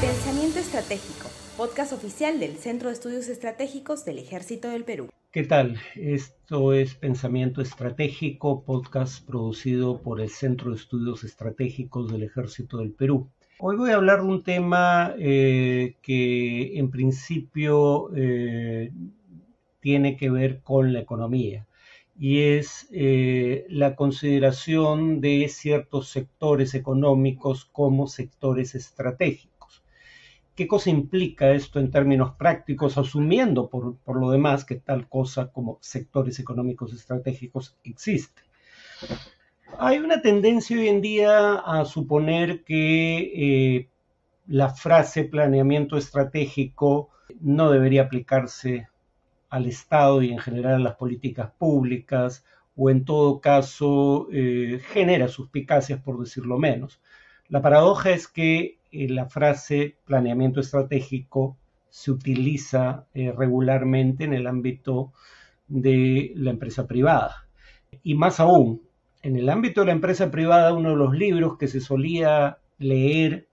Pensamiento Estratégico, podcast oficial del Centro de Estudios Estratégicos del Ejército del Perú. ¿Qué tal? Esto es Pensamiento Estratégico, podcast producido por el Centro de Estudios Estratégicos del Ejército del Perú. Hoy voy a hablar de un tema eh, que en principio eh, tiene que ver con la economía y es eh, la consideración de ciertos sectores económicos como sectores estratégicos. ¿Qué cosa implica esto en términos prácticos, asumiendo por, lo demás que tal cosa como sectores económicos estratégicos existe? Hay una tendencia hoy en día a suponer que eh, la frase planeamiento estratégico no debería aplicarse al Estado y en general a las políticas públicas, o en todo caso eh, genera suspicacias, por decirlo menos. La paradoja es que eh, la frase planeamiento estratégico se utiliza eh, regularmente en el ámbito de la empresa privada. Y más aún, en el ámbito de la empresa privada, uno de los libros que se solía leer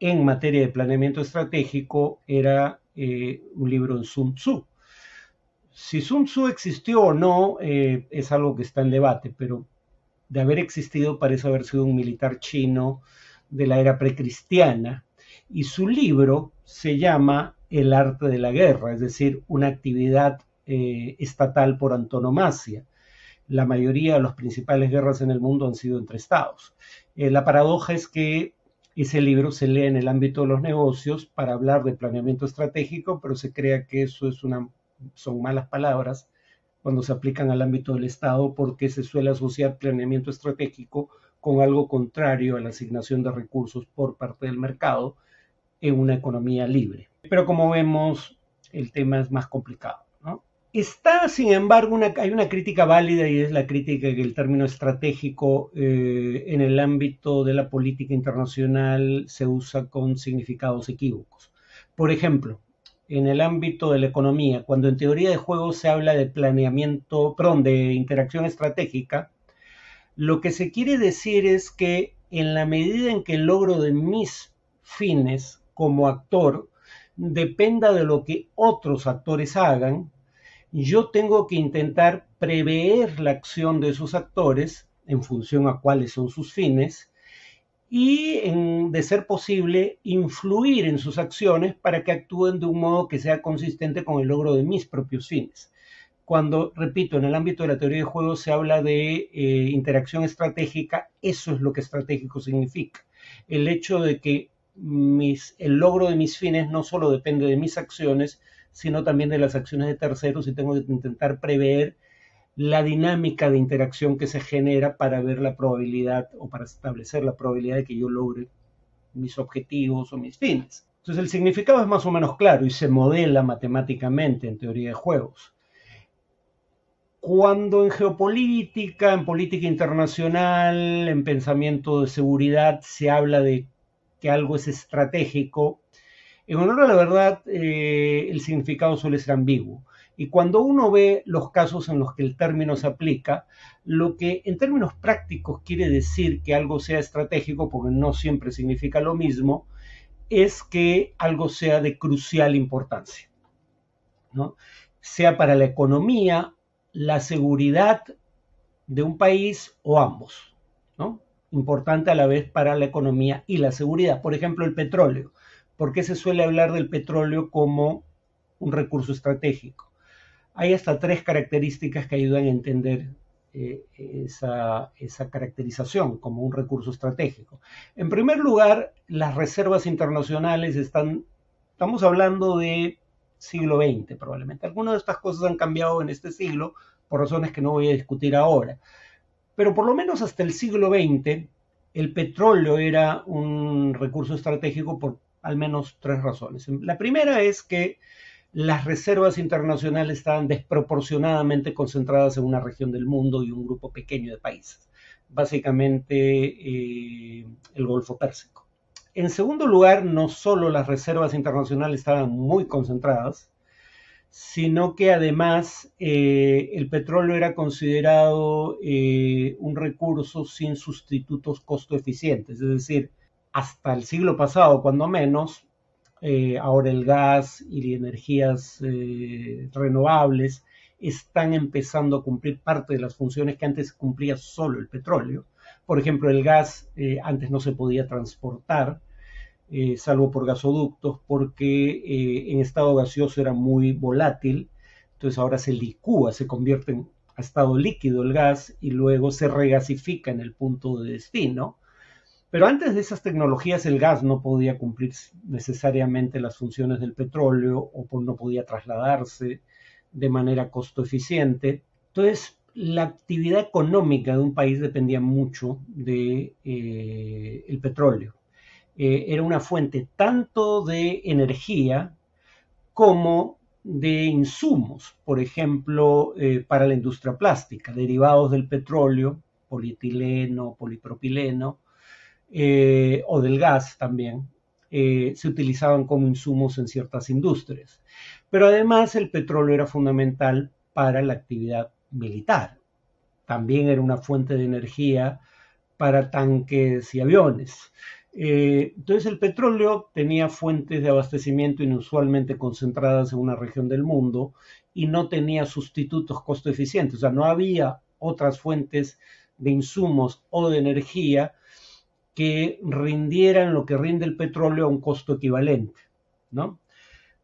en materia de planeamiento estratégico era un libro de Sun Tzu, si Sun Tzu existió o no eh, es algo que está en debate, pero de haber existido parece haber sido un militar chino de la era precristiana. Y su libro se llama El arte de la guerra, es decir, una actividad eh, estatal por antonomasia. La mayoría de las principales guerras en el mundo han sido entre estados. Eh, la paradoja es que ese libro se lee en el ámbito de los negocios para hablar de planeamiento estratégico, pero se crea que eso es una son malas palabras cuando se aplican al ámbito del Estado porque se suele asociar planeamiento estratégico con algo contrario a la asignación de recursos por parte del mercado en una economía libre. Pero como vemos, el tema es más complicado. Está, sin embargo, una, hay una crítica válida y es la crítica que el término estratégico eh, en el ámbito de la política internacional se usa con significados equívocos. Por ejemplo, en el ámbito de la economía, cuando en teoría de juego se habla de planeamiento, perdón, de interacción estratégica, lo que se quiere decir es que en la medida en que el logro de mis fines como actor dependa de lo que otros actores hagan, yo tengo que intentar prever la acción de esos actores en función a cuáles son sus fines y, de ser posible, influir en sus acciones para que actúen de un modo que sea consistente con el logro de mis propios fines. Cuando, repito, en el ámbito de la teoría de juegos se habla de eh, interacción estratégica, eso es lo que estratégico significa. El hecho de que el logro de mis fines no solo depende de mis acciones, sino también de las acciones de terceros y tengo que intentar prever la dinámica de interacción que se genera para ver la probabilidad o para establecer la probabilidad de que yo logre mis objetivos o mis fines. Entonces el significado es más o menos claro y se modela matemáticamente en teoría de juegos. Cuando en geopolítica, en política internacional, en pensamiento de seguridad se habla de que algo es estratégico, en honor a la verdad eh, el significado suele ser ambiguo. Y cuando uno ve los casos en los que el término se aplica, lo que en términos prácticos quiere decir que algo sea estratégico, porque no siempre significa lo mismo, es que algo sea de crucial importancia, ¿no? sea para la economía, la seguridad de un país o ambos, ¿no? importante a la vez para la economía y la seguridad. Por ejemplo, el petróleo. ¿Por qué se suele hablar del petróleo como un recurso estratégico? Hay hasta tres características que ayudan a entender eh, esa, caracterización como un recurso estratégico. En primer lugar, las reservas internacionales están, estamos hablando de siglo XX probablemente. Algunas de estas cosas han cambiado en este siglo por razones que no voy a discutir ahora. Pero por lo menos hasta el siglo XX, el petróleo era un recurso estratégico por al menos tres razones. La primera es que las reservas internacionales estaban desproporcionadamente concentradas en una región del mundo y un grupo pequeño de países, básicamente eh, el Golfo Pérsico. En segundo lugar, no solo las reservas internacionales estaban muy concentradas, sino que además eh, el petróleo era considerado eh, un recurso sin sustitutos costo eficientes, es decir, hasta el siglo pasado, cuando menos, eh, ahora el gas y energías eh, renovables están empezando a cumplir parte de las funciones que antes cumplía solo el petróleo. Por ejemplo, el gas antes no se podía transportar, salvo por gasoductos, porque en estado gaseoso era muy volátil, entonces ahora se licúa, se convierte en estado líquido el gas y luego se regasifica en el punto de destino. Pero antes de esas tecnologías el gas no podía cumplir necesariamente las funciones del petróleo o no podía trasladarse de manera costo eficiente. Entonces, la actividad económica de un país dependía mucho del de, eh, petróleo. Eh, era una fuente tanto de energía como de insumos, por ejemplo, eh, para la industria plástica, derivados del petróleo, polietileno, polipropileno, eh, o del gas también, se utilizaban como insumos en ciertas industrias. Pero además el petróleo era fundamental para la actividad militar. También era una fuente de energía para tanques y aviones. Eh, entonces el petróleo tenía fuentes de abastecimiento inusualmente concentradas en una región del mundo y no tenía sustitutos costo eficientes. O sea, no había otras fuentes de insumos o de energía que rindieran lo que rinde el petróleo a un costo equivalente, ¿no?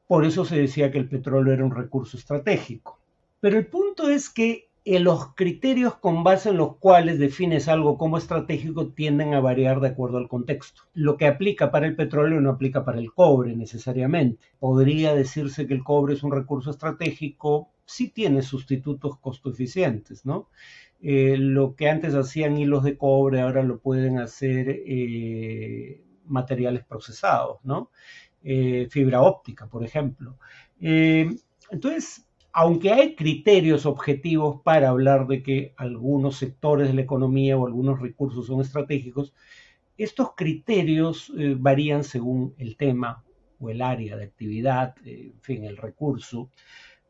Por eso se decía que el petróleo era un recurso estratégico. Pero el punto es que eh, los criterios con base en los cuales defines algo como estratégico tienden a variar de acuerdo al contexto. Lo que aplica para el petróleo no aplica para el cobre necesariamente. Podría decirse que el cobre es un recurso estratégico si tiene sustitutos costo eficientes, ¿no? Eh, lo que antes hacían hilos de cobre ahora lo pueden hacer eh, materiales procesados, ¿no? fibra óptica, por ejemplo. entonces, aunque hay criterios objetivos para hablar de que algunos sectores de la economía o algunos recursos son estratégicos, estos criterios eh, varían según el tema o el área de actividad, eh, en fin, el recurso.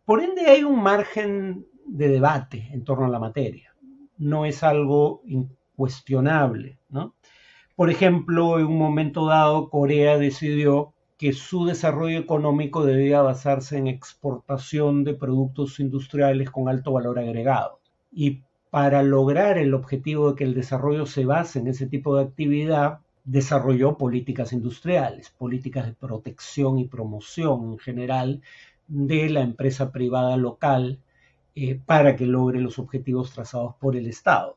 Por ende, hay un margen de debate en torno a la materia. No es algo incuestionable. ¿no? Por ejemplo, en un momento dado, Corea decidió que su desarrollo económico debía basarse en exportación de productos industriales con alto valor agregado. Y para lograr el objetivo de que el desarrollo se base en ese tipo de actividad, desarrolló políticas industriales, políticas de protección y promoción en general de la empresa privada local eh, para que logre los objetivos trazados por el Estado.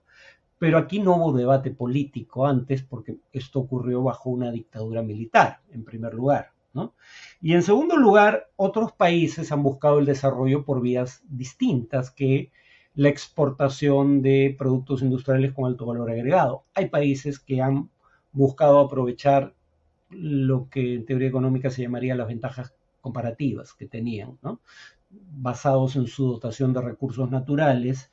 Pero aquí no hubo debate político antes porque esto ocurrió bajo una dictadura militar, en primer lugar. Y en segundo lugar, otros países han buscado el desarrollo por vías distintas que la exportación de productos industriales con alto valor agregado. Hay países que han buscado aprovechar lo que en teoría económica se llamaría las ventajas comparativas que tenían, basados en su dotación de recursos naturales.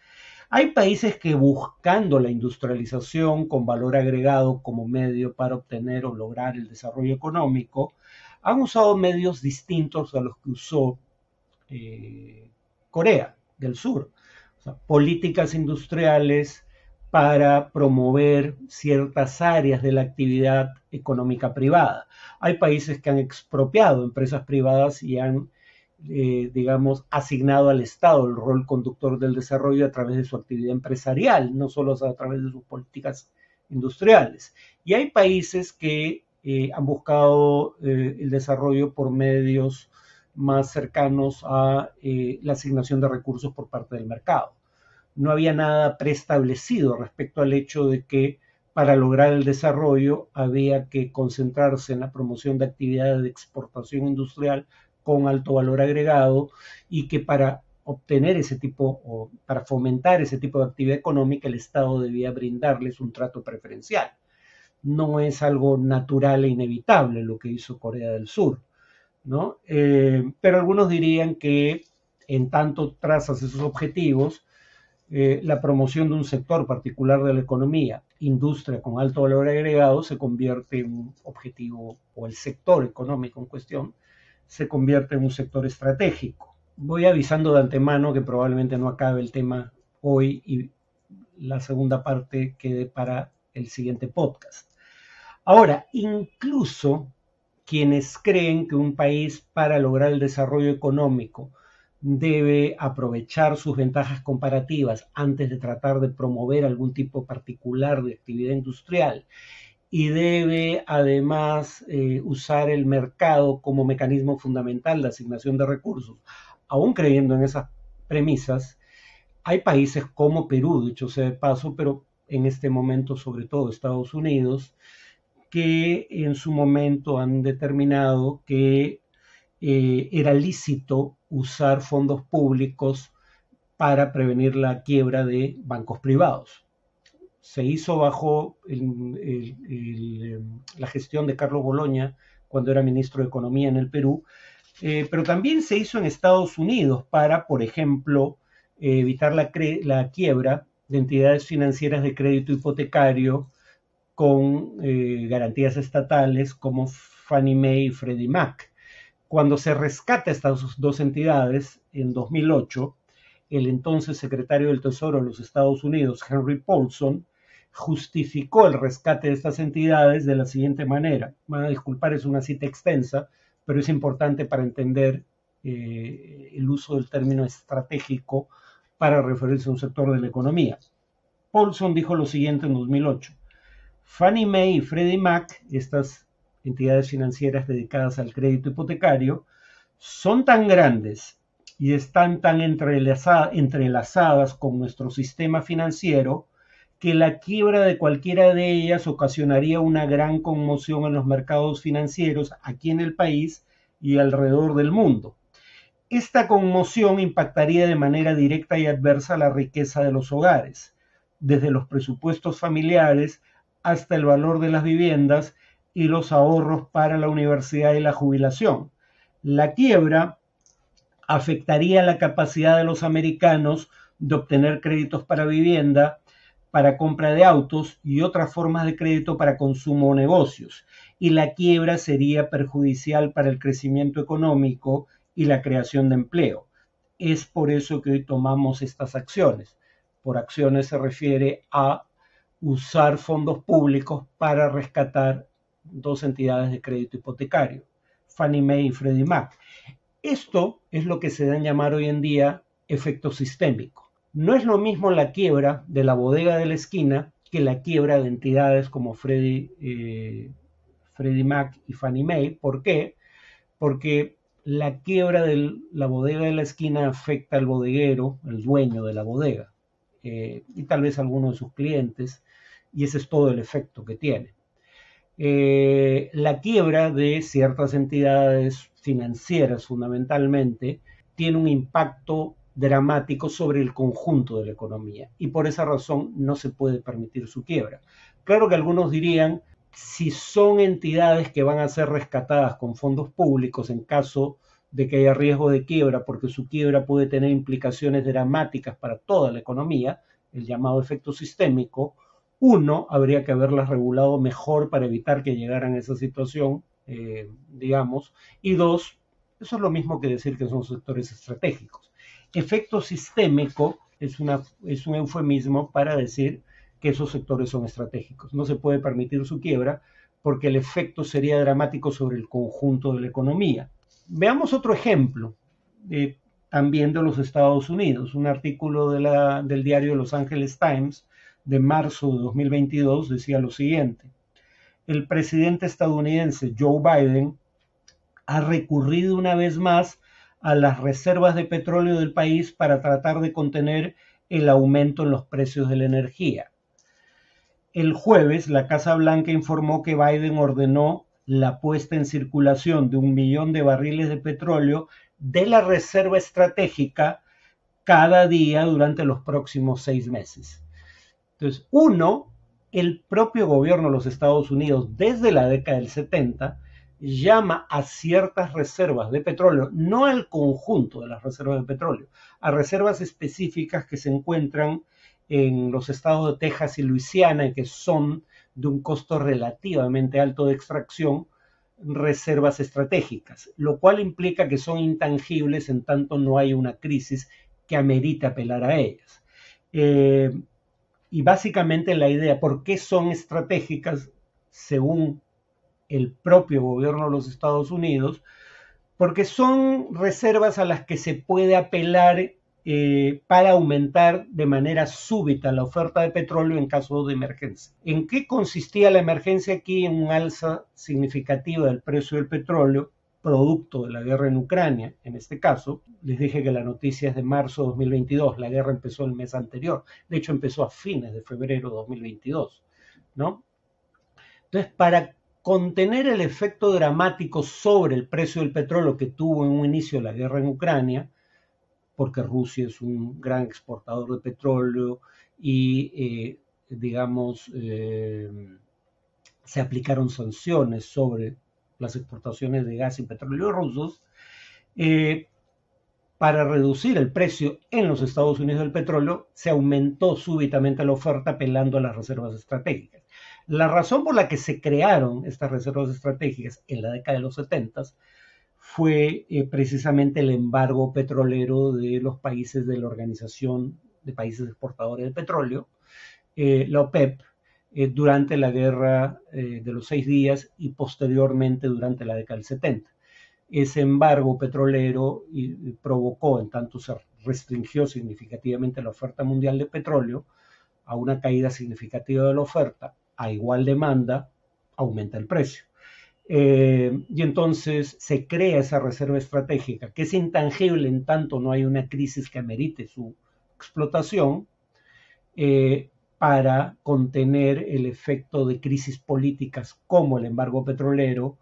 Hay países que buscando la industrialización con valor agregado como medio para obtener o lograr el desarrollo económico, han usado medios distintos a los que usó eh, Corea del Sur. políticas industriales para promover ciertas áreas de la actividad económica privada. Hay países que han expropiado empresas privadas y han, eh, digamos, asignado al Estado el rol conductor del desarrollo a través de su actividad empresarial, no solo a través de sus políticas industriales. Y hay países que eh, han buscado eh, el desarrollo por medios más cercanos a eh, la asignación de recursos por parte del mercado. No había nada preestablecido respecto al hecho de que para lograr el desarrollo había que concentrarse en la promoción de actividades de exportación industrial con alto valor agregado y que para obtener ese tipo o para fomentar ese tipo de actividad económica el Estado debía brindarles un trato preferencial no es algo natural e inevitable lo que hizo Corea del Sur, ¿no? Eh, pero algunos dirían que en tanto trazas esos objetivos, eh, la promoción de un sector particular de la economía, industria con alto valor agregado, se convierte en un objetivo, o el sector económico en cuestión, se convierte en un sector estratégico. Voy avisando de antemano que probablemente no acabe el tema hoy y la segunda parte quede para el siguiente podcast. Ahora, incluso quienes creen que un país para lograr el desarrollo económico debe aprovechar sus ventajas comparativas antes de tratar de promover algún tipo particular de actividad industrial y debe además eh, usar el mercado como mecanismo fundamental de asignación de recursos. Aún creyendo en esas premisas, hay países como Perú, dicho sea de paso, pero en este momento sobre todo Estados Unidos, que en su momento han determinado que eh, era lícito usar fondos públicos para prevenir la quiebra de bancos privados. Se hizo bajo la gestión de Carlos Boloña cuando era ministro de Economía en el Perú, eh, pero también se hizo en Estados Unidos para, por ejemplo, evitar la, la quiebra de entidades financieras de crédito hipotecario con eh, garantías estatales como Fannie Mae y Freddie Mac. Cuando se rescata estas dos entidades en 2008, el entonces secretario del Tesoro de los Estados Unidos, Henry Paulson, justificó el rescate de estas entidades de la siguiente manera. Van a disculpar, es una cita extensa, pero es importante para entender eh, el uso del término estratégico para referirse a un sector de la economía. Paulson dijo lo siguiente en 2008. Fannie Mae y Freddie Mac, estas entidades financieras dedicadas al crédito hipotecario, son tan grandes y están tan entrelazadas con nuestro sistema financiero que la quiebra de cualquiera de ellas ocasionaría una gran conmoción en los mercados financieros aquí en el país y alrededor del mundo. Esta conmoción impactaría de manera directa y adversa la riqueza de los hogares, desde los presupuestos familiares hasta el valor de las viviendas y los ahorros para la universidad y la jubilación. La quiebra afectaría la capacidad de los americanos de obtener créditos para vivienda, para compra de autos y otras formas de crédito para consumo o negocios. Y la quiebra sería perjudicial para el crecimiento económico y la creación de empleo. Es por eso que hoy tomamos estas acciones. Por acciones se refiere a usar fondos públicos para rescatar dos entidades de crédito hipotecario, Fannie Mae y Freddie Mac. Esto es lo que se da en llamar hoy en día efecto sistémico. No es lo mismo la quiebra de la bodega de la esquina que la quiebra de entidades como Freddie, eh, Freddie Mac y Fannie Mae. ¿Por qué? Porque la quiebra de la bodega de la esquina afecta al bodeguero, el dueño de la bodega, eh, y tal vez a alguno de sus clientes, y ese es todo el efecto que tiene. Eh, la quiebra de ciertas entidades financieras fundamentalmente tiene un impacto dramático sobre el conjunto de la economía y por esa razón no se puede permitir su quiebra. Claro que algunos dirían, si son entidades que van a ser rescatadas con fondos públicos en caso de que haya riesgo de quiebra, porque su quiebra puede tener implicaciones dramáticas para toda la economía, el llamado efecto sistémico, uno, habría que haberlas regulado mejor para evitar que llegaran a esa situación, eh, digamos. Y dos, eso es lo mismo que decir que son sectores estratégicos. Efecto sistémico es, es un eufemismo para decir que esos sectores son estratégicos. No se puede permitir su quiebra porque el efecto sería dramático sobre el conjunto de la economía. Veamos otro ejemplo, también de los Estados Unidos, un artículo del diario Los Angeles Times de marzo de 2022 decía lo siguiente. El presidente estadounidense Joe Biden ha recurrido una vez más a las reservas de petróleo del país para tratar de contener el aumento en los precios de la energía. El jueves, la Casa Blanca informó que Biden ordenó la puesta en circulación de un millón de barriles de petróleo de la reserva estratégica cada día durante los próximos seis meses. Entonces, uno, el propio gobierno de los Estados Unidos desde la década del 70 llama a ciertas reservas de petróleo, no al conjunto de las reservas de petróleo, a reservas específicas que se encuentran en los estados de Texas y Luisiana que son de un costo relativamente alto de extracción, reservas estratégicas, lo cual implica que son intangibles en tanto no hay una crisis que amerite apelar a ellas. Eh, y básicamente la idea, ¿por qué son estratégicas según el propio gobierno de los Estados Unidos, porque son reservas a las que se puede apelar eh, para aumentar de manera súbita la oferta de petróleo en caso de emergencia. ¿En qué consistía la emergencia aquí? En un alza significativa del precio del petróleo, producto de la guerra en Ucrania, en este caso. Les dije que la noticia es de marzo de 2022, la guerra empezó el mes anterior, de hecho empezó a fines de febrero de 2022, ¿no? Entonces, para contener el efecto dramático sobre el precio del petróleo que tuvo en un inicio la guerra en Ucrania, porque Rusia es un gran exportador de petróleo y, eh, digamos, eh, se aplicaron sanciones sobre las exportaciones de gas y petróleo rusos, eh, para reducir el precio en los Estados Unidos del petróleo, se aumentó súbitamente la oferta apelando a las reservas estratégicas. La razón por la que se crearon estas reservas estratégicas en la década de los 70 fue eh, precisamente el embargo petrolero de los países de la Organización de Países Exportadores de Petróleo, eh, la OPEP, eh, durante la guerra de los seis días y posteriormente durante la década del 70. Ese embargo petrolero provocó, en tanto se restringió significativamente la oferta mundial de petróleo, a una caída significativa de la oferta, a igual demanda, aumenta el precio. Eh, y entonces se crea esa reserva estratégica, que es intangible en tanto no hay una crisis que amerite su explotación, eh, para contener el efecto de crisis políticas como el embargo petrolero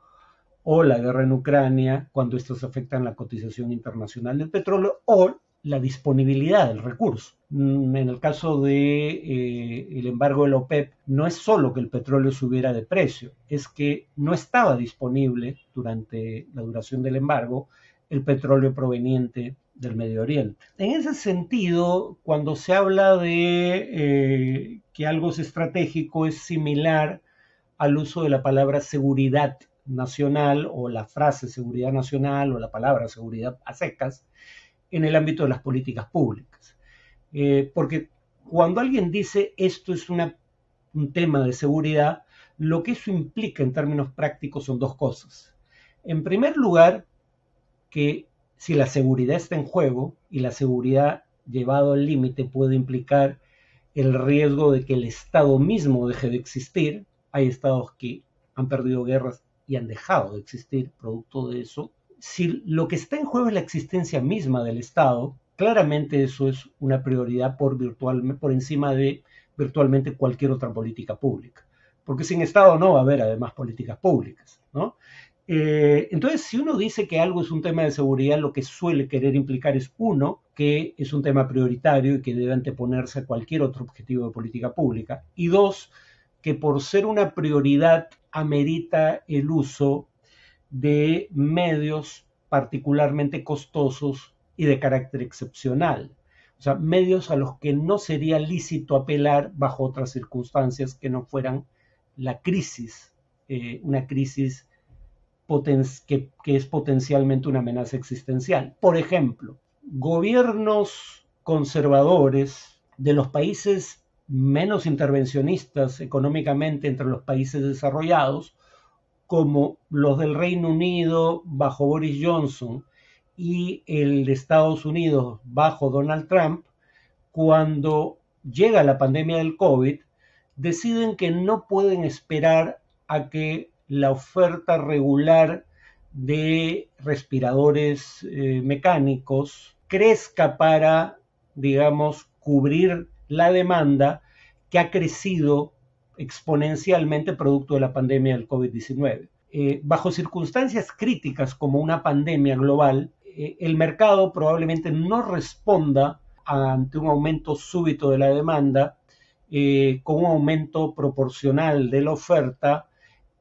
o la guerra en Ucrania, cuando estos afectan la cotización internacional del petróleo o la disponibilidad del recurso. Mm, en el caso de eh, el embargo de la OPEP, no es solo que el petróleo subiera de precio, es que no estaba disponible durante la duración del embargo el petróleo proveniente del Medio Oriente. En ese sentido, cuando se habla de eh, que algo es estratégico, es similar al uso de la palabra seguridad nacional o la frase seguridad nacional o la palabra seguridad a secas, en el ámbito de las políticas públicas. Eh, porque cuando alguien dice esto es un tema de seguridad, lo que eso implica en términos prácticos son dos cosas. En primer lugar, que si la seguridad está en juego y la seguridad llevado al límite puede implicar el riesgo de que el Estado mismo deje de existir, hay estados que han perdido guerras y han dejado de existir producto de eso, si lo que está en juego es la existencia misma del Estado, claramente eso es una prioridad por, virtual, por encima de virtualmente cualquier otra política pública. Porque sin Estado no va a haber además políticas públicas. ¿no? Eh, entonces, si uno dice que algo es un tema de seguridad, lo que suele querer implicar es, uno, que es un tema prioritario y que debe anteponerse a cualquier otro objetivo de política pública. Y dos, que por ser una prioridad amerita el uso de medios particularmente costosos y de carácter excepcional. O sea, medios a los que no sería lícito apelar bajo otras circunstancias que no fueran la crisis, eh, una crisis que, que es potencialmente una amenaza existencial. Por ejemplo, gobiernos conservadores de los países menos intervencionistas económicamente entre los países desarrollados como los del Reino Unido bajo Boris Johnson y el de Estados Unidos bajo Donald Trump, cuando llega la pandemia del COVID, deciden que no pueden esperar a que la oferta regular de respiradores eh, mecánicos crezca para, digamos, cubrir la demanda que ha crecido exponencialmente producto de la pandemia del COVID-19. Eh, bajo circunstancias críticas como una pandemia global, eh, el mercado probablemente no responda ante un aumento súbito de la demanda con un aumento proporcional de la oferta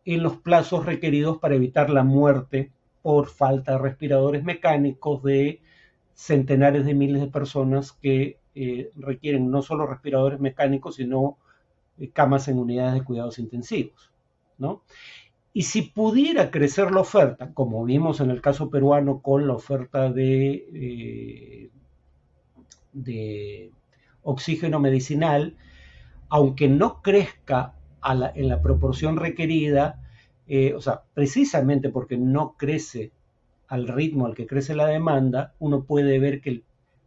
en los plazos requeridos para evitar la muerte por falta de respiradores mecánicos de centenares de miles de personas que requieren no solo respiradores mecánicos, sino eh, camas en unidades de cuidados intensivos. ¿no? Y si pudiera crecer la oferta, como vimos en el caso peruano con la oferta de, eh, de oxígeno medicinal, aunque no crezca en la proporción requerida, eh, o sea, precisamente porque no crece al ritmo al que crece la demanda, uno puede ver que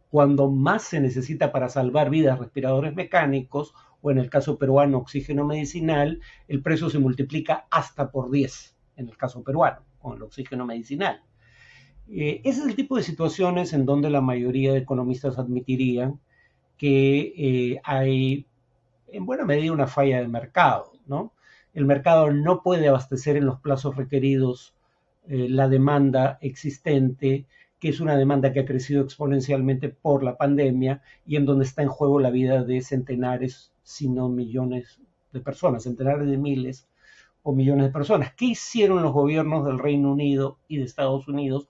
cuando más se necesita para salvar vidas respiradores mecánicos, o en el caso peruano oxígeno medicinal, el precio se multiplica hasta por 10, en el caso peruano, con el oxígeno medicinal. Eh, ese es el tipo de situaciones en donde la mayoría de economistas admitirían que eh, hay en buena medida una falla de mercado, ¿no? el mercado no puede abastecer en los plazos requeridos eh, la demanda existente, que es una demanda que ha crecido exponencialmente por la pandemia y en donde está en juego la vida de centenares, si no millones de personas, centenares de miles o millones de personas. ¿Qué hicieron los gobiernos del Reino Unido y de Estados Unidos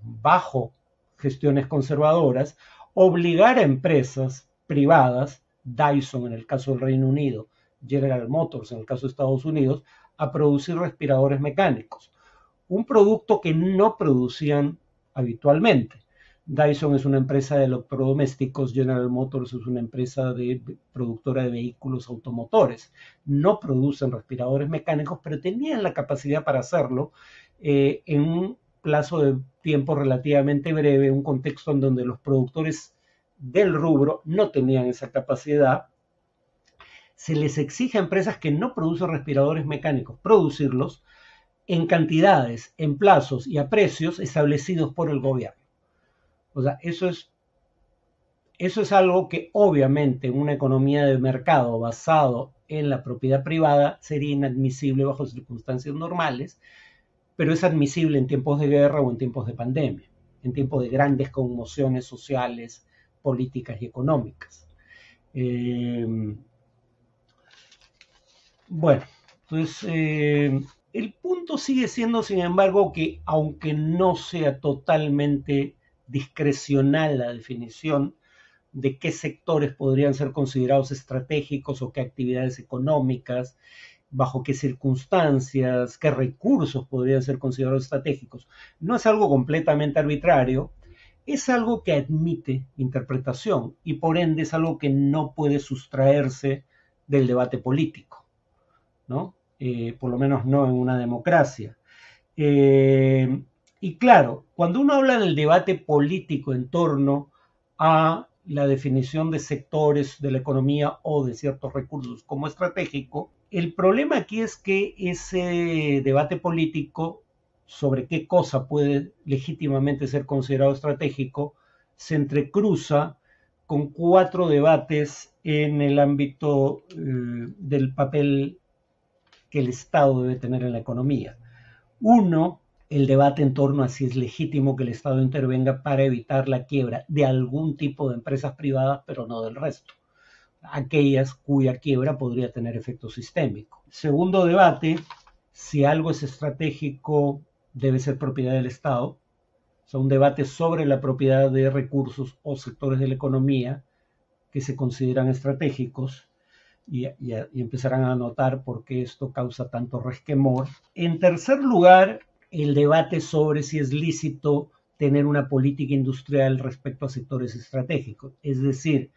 bajo gestiones conservadoras? Obligar a empresas privadas, Dyson en el caso del Reino Unido, General Motors, en el caso de Estados Unidos, a producir respiradores mecánicos. Un producto que no producían habitualmente. Dyson es una empresa de electrodomésticos, General Motors es una empresa de productora de vehículos automotores. No producen respiradores mecánicos, pero tenían la capacidad para hacerlo eh, en un plazo de tiempo relativamente breve, un contexto en donde los productores del rubro no tenían esa capacidad se les exige a empresas que no producen respiradores mecánicos producirlos en cantidades, en plazos y a precios establecidos por el gobierno. O sea, eso es, eso es algo que obviamente en una economía de mercado basado en la propiedad privada sería inadmisible bajo circunstancias normales, pero es admisible en tiempos de guerra o en tiempos de pandemia, en tiempos de grandes conmociones sociales, políticas y económicas. Eh, bueno, pues eh, el punto sigue siendo, sin embargo, que aunque no sea totalmente discrecional la definición de qué sectores podrían ser considerados estratégicos o qué actividades económicas, bajo qué circunstancias, qué recursos podrían ser considerados estratégicos, no es algo completamente arbitrario, es algo que admite interpretación y por ende es algo que no puede sustraerse del debate político. Eh, por lo menos no en una democracia. Eh, y claro, cuando uno habla del debate político en torno a la definición de sectores de la economía o de ciertos recursos como estratégico, el problema aquí es que ese debate político sobre qué cosa puede legítimamente ser considerado estratégico se entrecruza con cuatro debates en el ámbito eh, del papel que el Estado debe tener en la economía. Uno, el debate en torno a si es legítimo que el Estado intervenga para evitar la quiebra de algún tipo de empresas privadas, pero no del resto. Aquellas cuya quiebra podría tener efecto sistémico. Segundo debate, si algo es estratégico, debe ser propiedad del Estado. O sea, un debate sobre la propiedad de recursos o sectores de la economía que se consideran estratégicos y, empezarán a notar por qué esto causa tanto resquemor. En tercer lugar, el debate sobre si es lícito tener una política industrial respecto a sectores estratégicos. Es decir,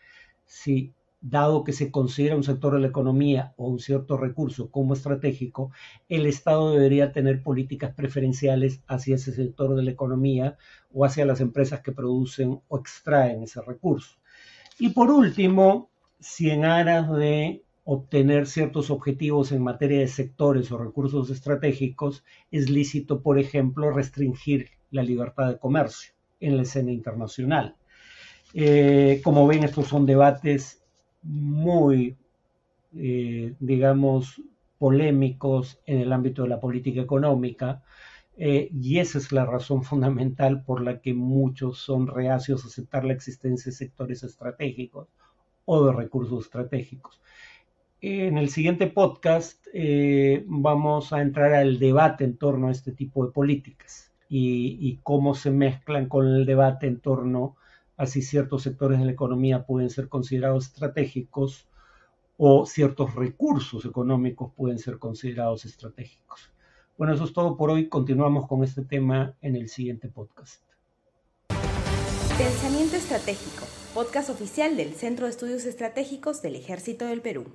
si dado que se considera un sector de la economía o un cierto recurso como estratégico, el Estado debería tener políticas preferenciales hacia ese sector de la economía o hacia las empresas que producen o extraen ese recurso. Y por último, si en aras de obtener ciertos objetivos en materia de sectores o recursos estratégicos, es lícito, por ejemplo, restringir la libertad de comercio en la escena internacional. Eh, como ven, estos son debates muy, eh, digamos, polémicos en el ámbito de la política económica, eh, y esa es la razón fundamental por la que muchos son reacios a aceptar la existencia de sectores estratégicos o de recursos estratégicos. En el siguiente podcast eh, vamos a entrar al debate en torno a este tipo de políticas y, cómo se mezclan con el debate en torno a si ciertos sectores de la economía pueden ser considerados estratégicos o ciertos recursos económicos pueden ser considerados estratégicos. Bueno, eso es todo por hoy. Continuamos con este tema en el siguiente podcast. Pensamiento Estratégico, podcast oficial del Centro de Estudios Estratégicos del Ejército del Perú.